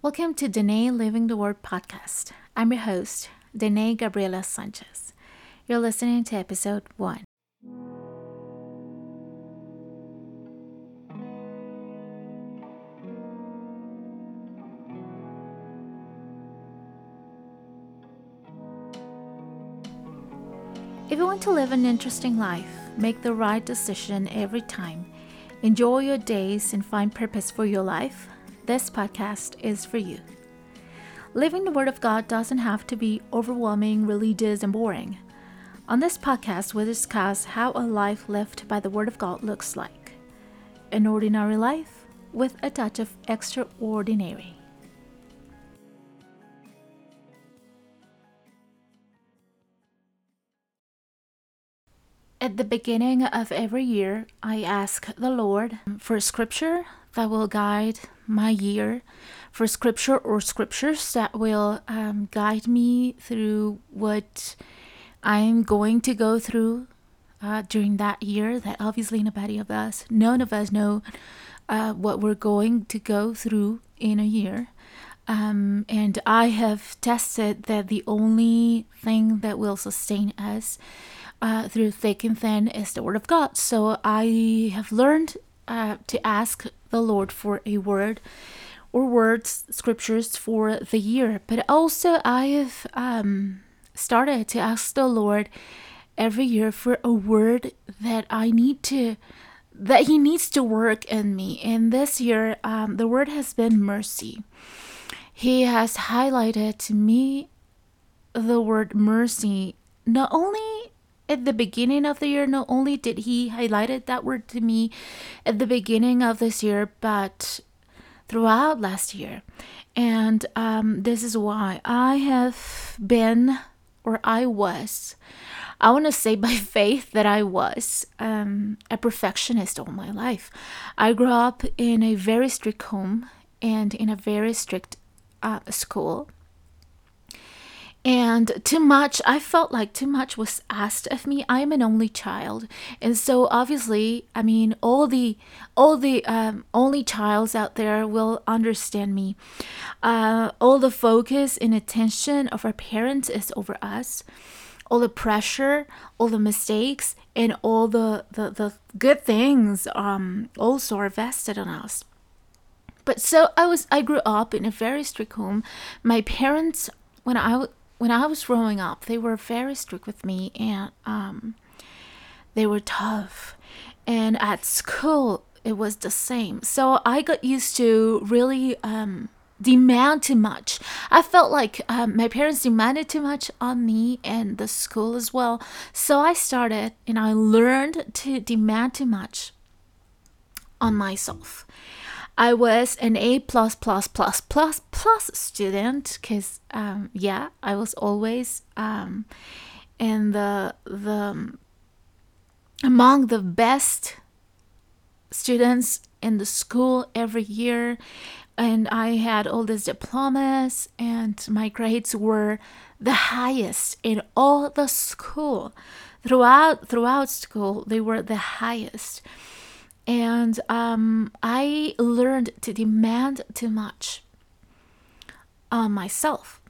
Welcome to Danae Living the Word podcast. I'm your host, Danae Gabriela Sanchez. You're listening to episode one. If you want to live an interesting life, make the right decision every time, enjoy your days, and find purpose for your life, this podcast is for you. Living the Word of God doesn't have to be overwhelming, religious, and boring. On this podcast, we discuss how a life lived by the Word of God looks like an ordinary life with a touch of extraordinary. At the beginning of every year, I ask the Lord for scripture that will guide my year, for scripture or scriptures that will um, guide me through what I'm going to go through uh, during that year. That obviously nobody of us, none of us know uh, what we're going to go through in a year. Um, and I have tested that the only thing that will sustain us uh, through thick and thin is the Word of God. So I have learned uh, to ask the Lord for a word or words, scriptures for the year. But also, I have um, started to ask the Lord every year for a word that I need to, that He needs to work in me. And this year, um, the word has been mercy. He has highlighted to me the word mercy not only at the beginning of the year not only did he highlighted that word to me at the beginning of this year but throughout last year. And um, this is why. I have been or i was i want to say by faith that i was um, a perfectionist all my life. I grew up in a very strict home and in a very strict uh, school and too much i felt like too much was asked of me. I am an only child. And so obviously i mean all the all the um, only childs out there will understand me. Uh, all the focus and attention of our parents is over us. All the pressure all the mistakes and all the the, the good things um, also are vested on us. But so i was i grew up in a very strict home. My parents when I when I was growing up, they were very strict with me and um, they were tough. And at school, it was the same. So I got used to really um, demand too much. I felt like um, my parents demanded too much on me and the school as well. So I started and I learned to demand too much on myself. I was an A plus plus plus plus plus student because um, yeah, I was always um, in the the among the best students in the school every year. And I had all these diplomas and my grades were the highest in all the school. Throughout throughout school they were the highest and um, I learned to demand too much on myself.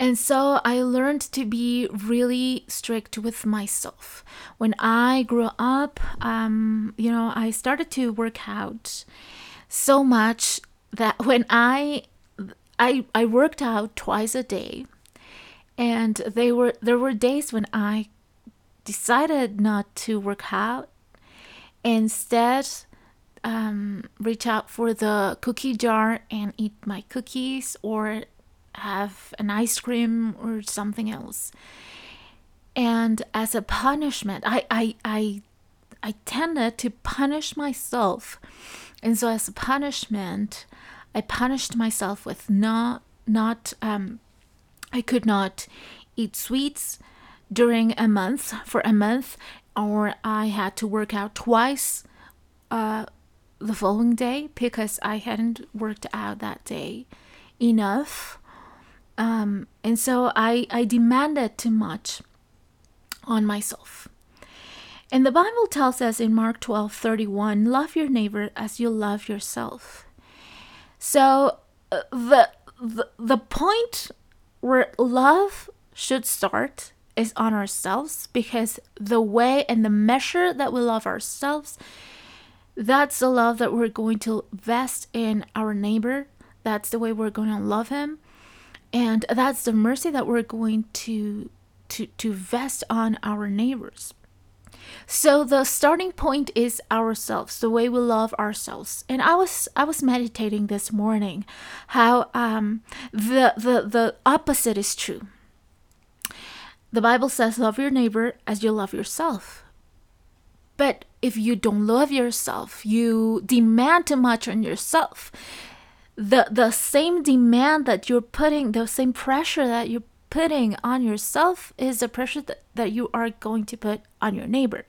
And so I learned to be really strict with myself. When I grew up, um, you know, I started to work out so much that when I I I worked out twice a day, and they were there were days when I decided not to work out Instead, um, reach out for the cookie jar and eat my cookies or have an ice cream or something else. And as a punishment, I, I, I, I tended to punish myself. And so as a punishment, I punished myself with not, not, um, I could not eat sweets during a month for a month or I had to work out twice uh, the following day because I hadn't worked out that day enough. Um, and so I, I demanded too much on myself. And the Bible tells us in Mark 12 31, love your neighbor as you love yourself. So uh, the, the the point where love should start is on ourselves because the way and the measure that we love ourselves that's the love that we're going to vest in our neighbor. That's the way we're going to love him. And that's the mercy that we're going to to to vest on our neighbors. So the starting point is ourselves the way we love ourselves. And i was i was meditating this morning how um the the the opposite is true the bible says love your neighbor as you love yourself. But if you don't love yourself you demand too much on yourself. The the same demand that you're putting the same pressure that you're putting on yourself is the pressure that, that you are going to put on your neighbor.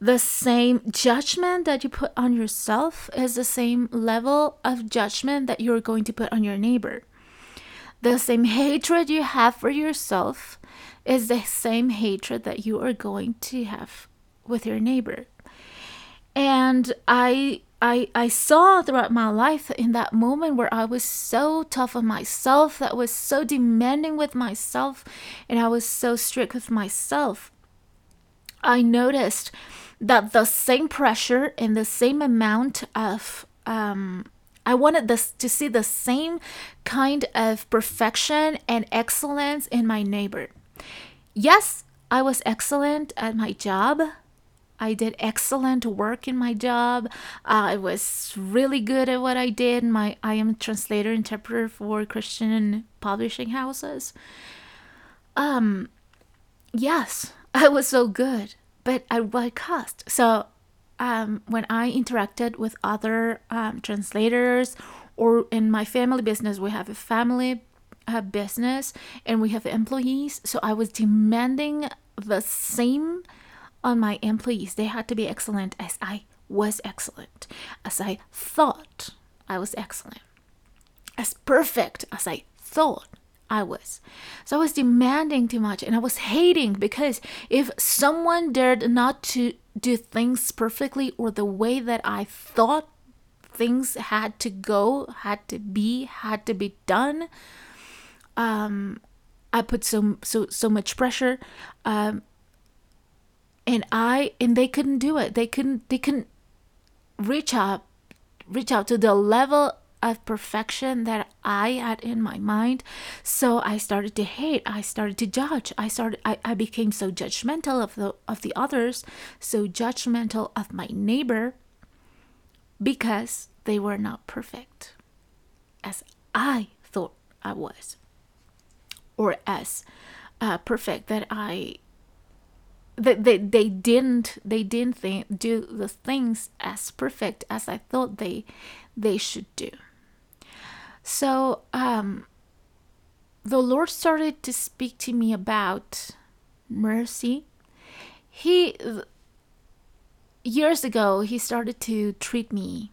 The same judgment that you put on yourself is the same level of judgment that you're going to put on your neighbor. The same hatred you have for yourself is the same hatred that you are going to have with your neighbor and i I, I saw throughout my life in that moment where I was so tough on myself, that was so demanding with myself, and I was so strict with myself. I noticed that the same pressure and the same amount of um, I wanted this to see the same kind of perfection and excellence in my neighbor. Yes, I was excellent at my job. I did excellent work in my job. Uh, I was really good at what I did. My I am a translator interpreter for Christian publishing houses. Um, yes, I was so good, but at what cost? So, um, when I interacted with other um, translators, or in my family business, we have a family uh, business and we have employees. So I was demanding the same on my employees. They had to be excellent as I was excellent, as I thought I was excellent, as perfect as I thought I was. So I was demanding too much and I was hating because if someone dared not to do things perfectly or the way that I thought things had to go, had to be, had to be done, um, I put so so so much pressure. Um, and I and they couldn't do it. They couldn't they couldn't reach up reach out to the level of perfection that I had in my mind. So I started to hate. I started to judge. I started I, I became so judgmental of the of the others, so judgmental of my neighbor because they were not perfect as I thought I was. Or as uh, perfect that I that they, they didn't they didn't think, do the things as perfect as I thought they they should do. So um, the Lord started to speak to me about mercy. He years ago he started to treat me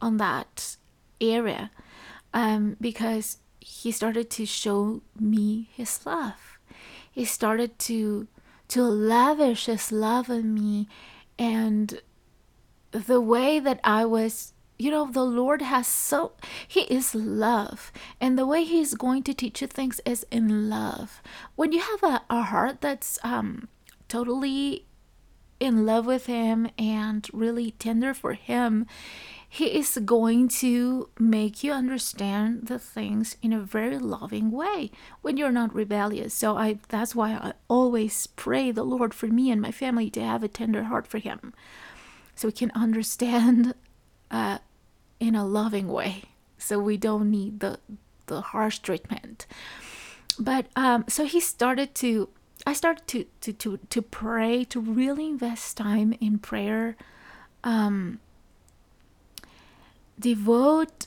on that area um, because he started to show me his love. He started to to lavish his love on me. And the way that I was you know the lord has so he is love. And the way he's going to teach you things is in love. When you have a, a heart that's um totally in love with him and really tender for him he is going to make you understand the things in a very loving way when you're not rebellious. So I that's why I always pray the Lord for me and my family to have a tender heart for him. So we can understand uh, in a loving way. So we don't need the the harsh treatment. But um, so he started to I started to to to to pray to really invest time in prayer. Um, devote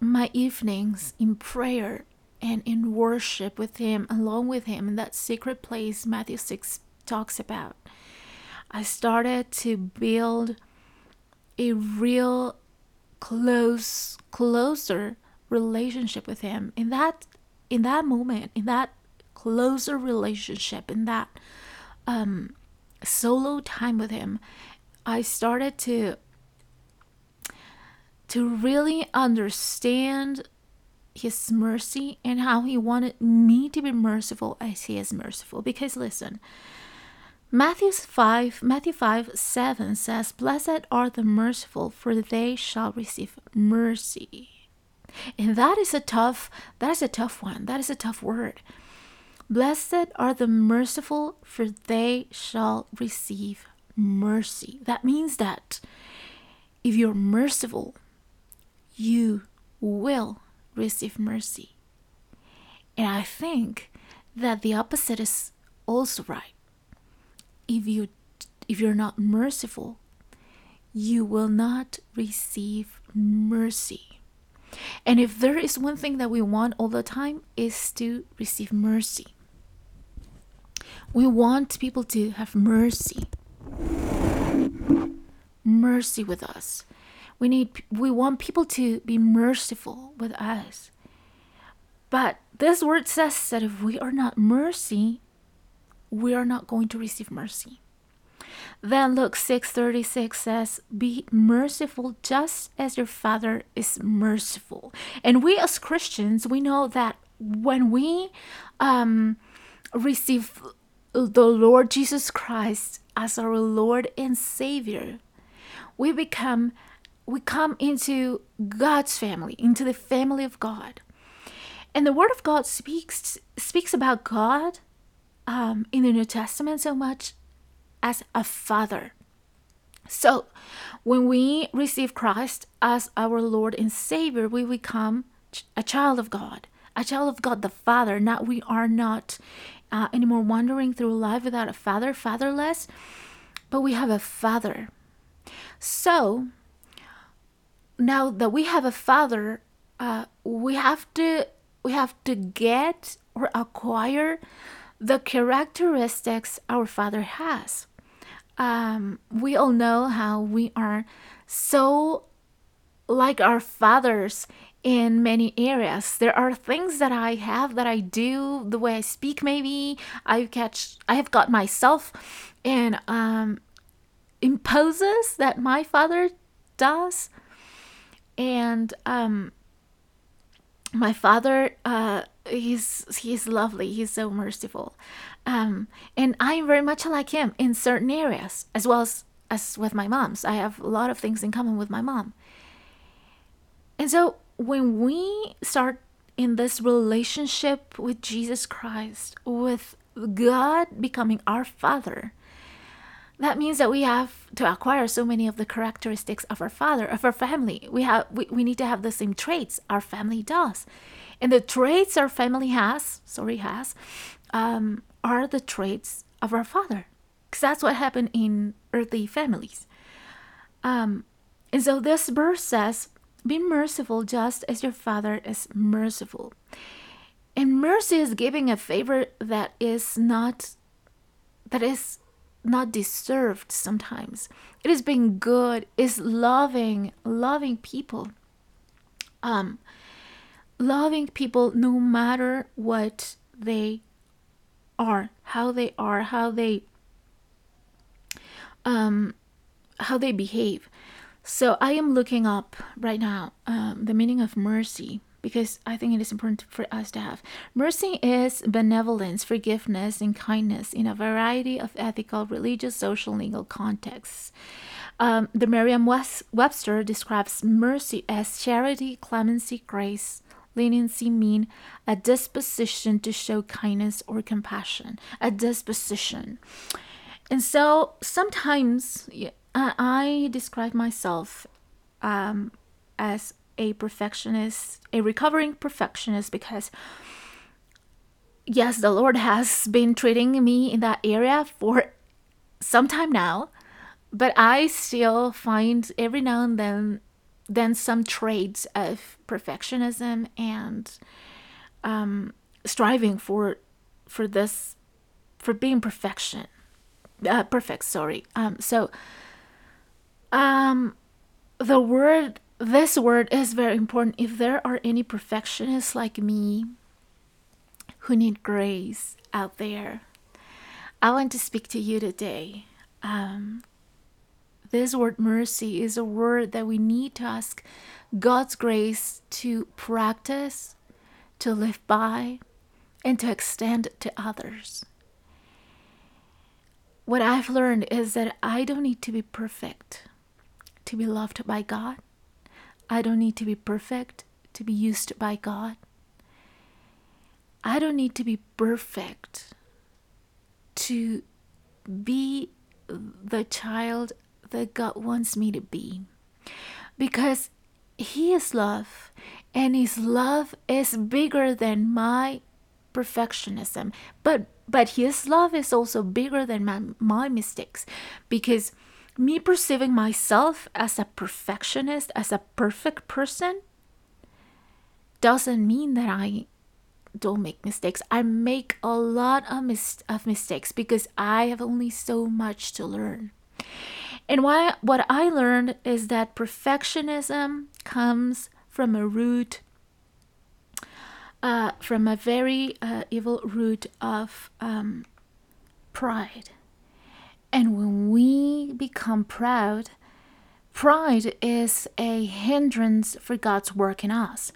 my evenings in prayer and in worship with Him, along with Him in that secret place Matthew 6 talks about. I started to build a real close, closer relationship with Him. In that, in that moment, in that closer relationship, in that um, solo time with Him, I started to to really understand his mercy and how he wanted me to be merciful as he is merciful. Because listen, Matthew 5, Matthew 5, 7 says, Blessed are the merciful, for they shall receive mercy. And that is a tough, that is a tough one. That is a tough word. Blessed are the merciful, for they shall receive mercy. That means that if you're merciful, you will receive mercy. And I think that the opposite is also right. If you if you're not merciful, you will not receive mercy. And if there is one thing that we want all the time is to receive mercy. We want people to have mercy. Mercy with us. We need we want people to be merciful with us. But this word says that if we are not mercy, we are not going to receive mercy. Then Luke 6:36 says, "Be merciful just as your Father is merciful." And we as Christians, we know that when we um, receive the Lord Jesus Christ as our Lord and Savior, we become we come into God's family, into the family of God. And the Word of God speaks speaks about God um, in the New Testament so much as a father. So, when we receive Christ as our Lord and Savior, we become a child of God, a child of God the Father. Not we are not uh, anymore wandering through life without a father, fatherless, but we have a father. So, now that we have a father, uh, we have to we have to get or acquire the characteristics our father has. Um, we all know how we are so like our fathers in many areas. There are things that I have that I do, the way I speak, maybe. I catch, I have got myself in um, imposes that my father does, and um, my father, uh, he's he's lovely. He's so merciful. Um, and I'm very much like him in certain areas, as well as, as with my mom's. I have a lot of things in common with my mom. And so when we start in this relationship with Jesus Christ, with God becoming our Father, that means that we have to acquire so many of the characteristics of our father, of our family. We have we, we need to have the same traits our family does. And the traits our family has, sorry, has, um, are the traits of our Father. Because that's what happened in earthly families. Um, and so this verse says, Be merciful just as your Father is merciful. And mercy is giving a favor that is not that is not deserved sometimes. It is being good, is loving, loving people. Um loving people no matter what they are, how they are, how they um how they behave. So I am looking up right now um, the meaning of mercy because I think it is important for us to have. Mercy is benevolence, forgiveness, and kindness in a variety of ethical, religious, social, legal contexts. Um, the Merriam Webster describes mercy as charity, clemency, grace, leniency mean a disposition to show kindness or compassion, a disposition. And so sometimes I describe myself um, as a perfectionist, a recovering perfectionist, because yes, the Lord has been treating me in that area for some time now, but I still find every now and then then some traits of perfectionism and um, striving for for this for being perfection uh, perfect sorry. Um so um the word this word is very important if there are any perfectionists like me who need grace out there i want to speak to you today um this word mercy is a word that we need to ask God's grace to practice, to live by, and to extend to others. What I've learned is that I don't need to be perfect to be loved by God. I don't need to be perfect to be used by God. I don't need to be perfect to be the child that God wants me to be. Because He is love, and His love is bigger than my perfectionism. But but His love is also bigger than my, my mistakes. Because me perceiving myself as a perfectionist, as a perfect person, doesn't mean that I don't make mistakes. I make a lot of, mis- of mistakes because I have only so much to learn. And why, what I learned is that perfectionism comes from a root, uh, from a very uh, evil root of um, pride. And when we become proud, pride is a hindrance for God's work in us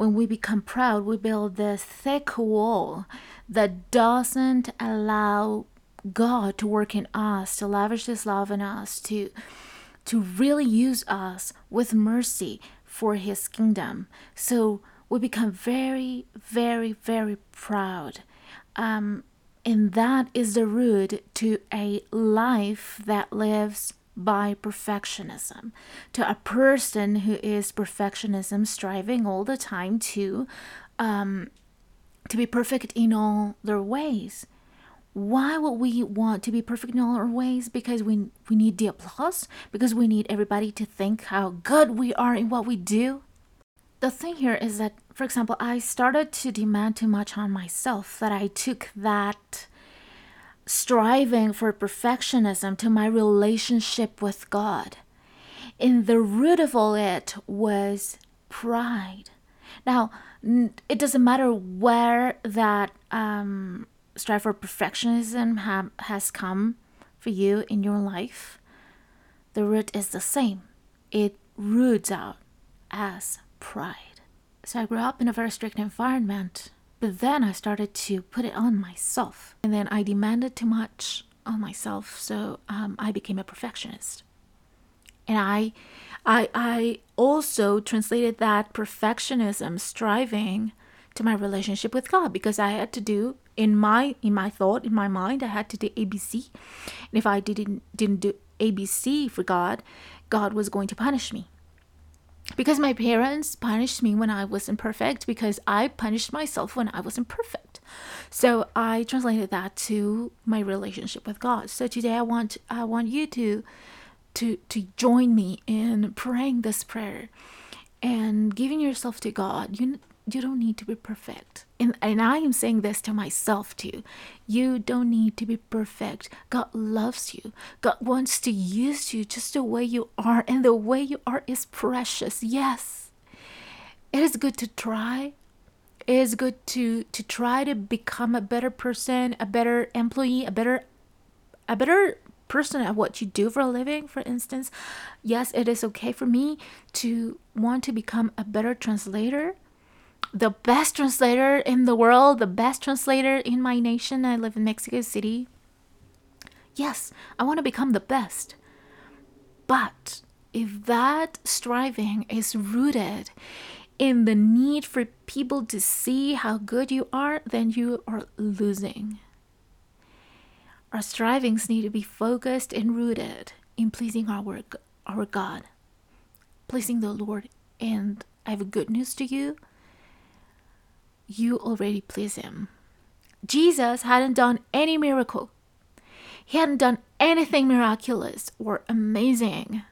when we become proud, we build this thick wall that doesn't allow God to work in us, to lavish His love in us, to to really use us with mercy for His kingdom. So we become very, very, very proud. Um, and that is the root to a life that lives by perfectionism. To a person who is perfectionism striving all the time to um, to be perfect in all their ways. Why would we want to be perfect in all our ways? Because we we need the applause? Because we need everybody to think how good we are in what we do? The thing here is that for example i started to demand too much on myself that i took that striving for perfectionism to my relationship with God. And the root of all it was pride. Now, it doesn't matter where that um, strive for perfectionism ha- has come for you in your life, the root is the same. It roots out as pride. So I grew up in a very strict environment but then I started to put it on myself. And then I demanded too much on myself. So um, I became a perfectionist. And I, I, I also translated that perfectionism, striving, to my relationship with God because I had to do in my in my thought in my mind I had to do ABC and if I didn't didn't do ABC for God God was going to punish me because my parents punished me when I wasn't perfect because I punished myself when I wasn't perfect. So I translated that to my relationship with God. So today I want I want you to to to join me in praying this prayer and giving yourself to God. You you don't need to be perfect. And, and I am saying this to myself too. You don't need to be perfect. God loves you. God wants to use you just the way you are. And the way you are is precious. Yes. It is good to try. It is good to to try to become a better person, a better employee, a better a better person at what you do for a living, for instance. Yes, it is okay for me to want to become a better translator the best translator in the world, the best translator in my nation. I live in Mexico City. Yes, I want to become the best. But if that striving is rooted in the need for people to see how good you are, then you are losing. Our strivings need to be focused and rooted in pleasing our, work our God, pleasing the Lord. And I have good news to you you already please him. Jesus hadn't done any miracle. He hadn't done anything miraculous or amazing.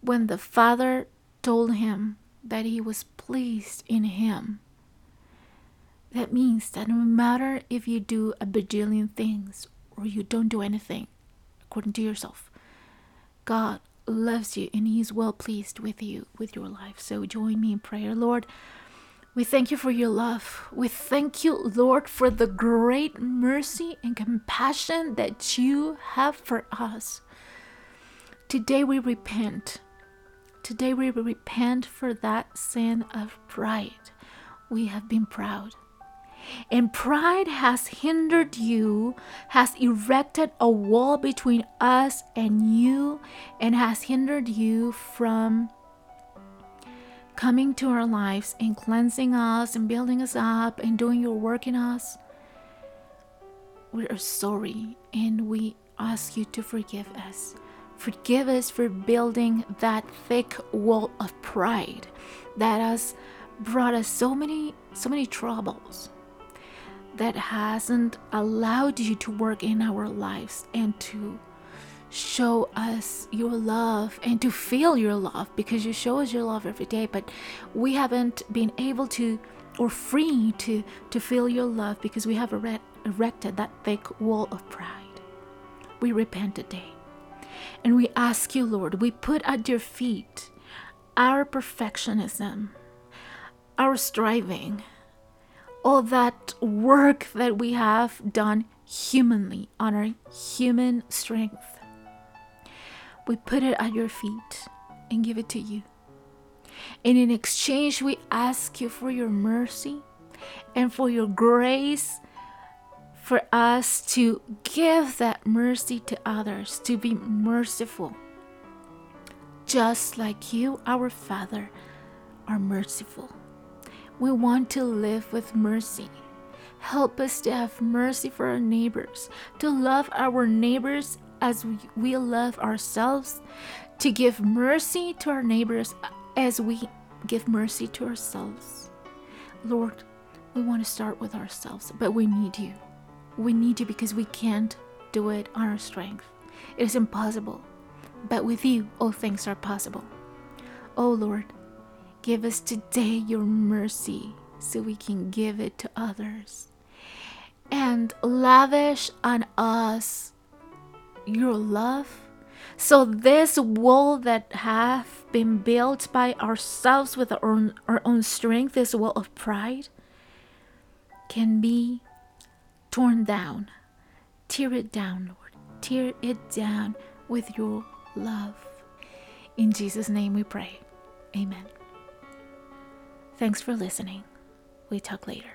When the Father told him that he was pleased in him, that means that no matter if you do a bajillion things or you don't do anything according to yourself, God loves you and He is well pleased with you, with your life. So join me in prayer, Lord. We thank you for your love. We thank you, Lord, for the great mercy and compassion that you have for us. Today we repent. Today we repent for that sin of pride. We have been proud. And pride has hindered you, has erected a wall between us and you, and has hindered you from coming to our lives and cleansing us and building us up and doing your work in us. We are sorry and we ask you to forgive us. Forgive us for building that thick wall of pride that has brought us so many so many troubles that hasn't allowed you to work in our lives and to show us your love and to feel your love because you show us your love every day but we haven't been able to or free to to feel your love because we have erected that thick wall of pride we repent today and we ask you lord we put at your feet our perfectionism our striving all that work that we have done humanly on our human strength. We put it at your feet and give it to you. And in exchange, we ask you for your mercy and for your grace for us to give that mercy to others, to be merciful. Just like you, our Father, are merciful. We want to live with mercy. Help us to have mercy for our neighbors, to love our neighbors as we, love ourselves, to give mercy to our neighbors as we give mercy to ourselves. Lord, we want to start with ourselves, but we need you. We need you because we can't do it on our strength. It is impossible. But with you, all things are possible. Oh Lord, Give us today your mercy so we can give it to others. And lavish on us your love. So this wall that have been built by ourselves with our own, our own strength, this wall of pride, can be torn down. Tear it down, Lord. Tear it down with your love. In Jesus' name we pray. Amen. Thanks for listening. We talk later.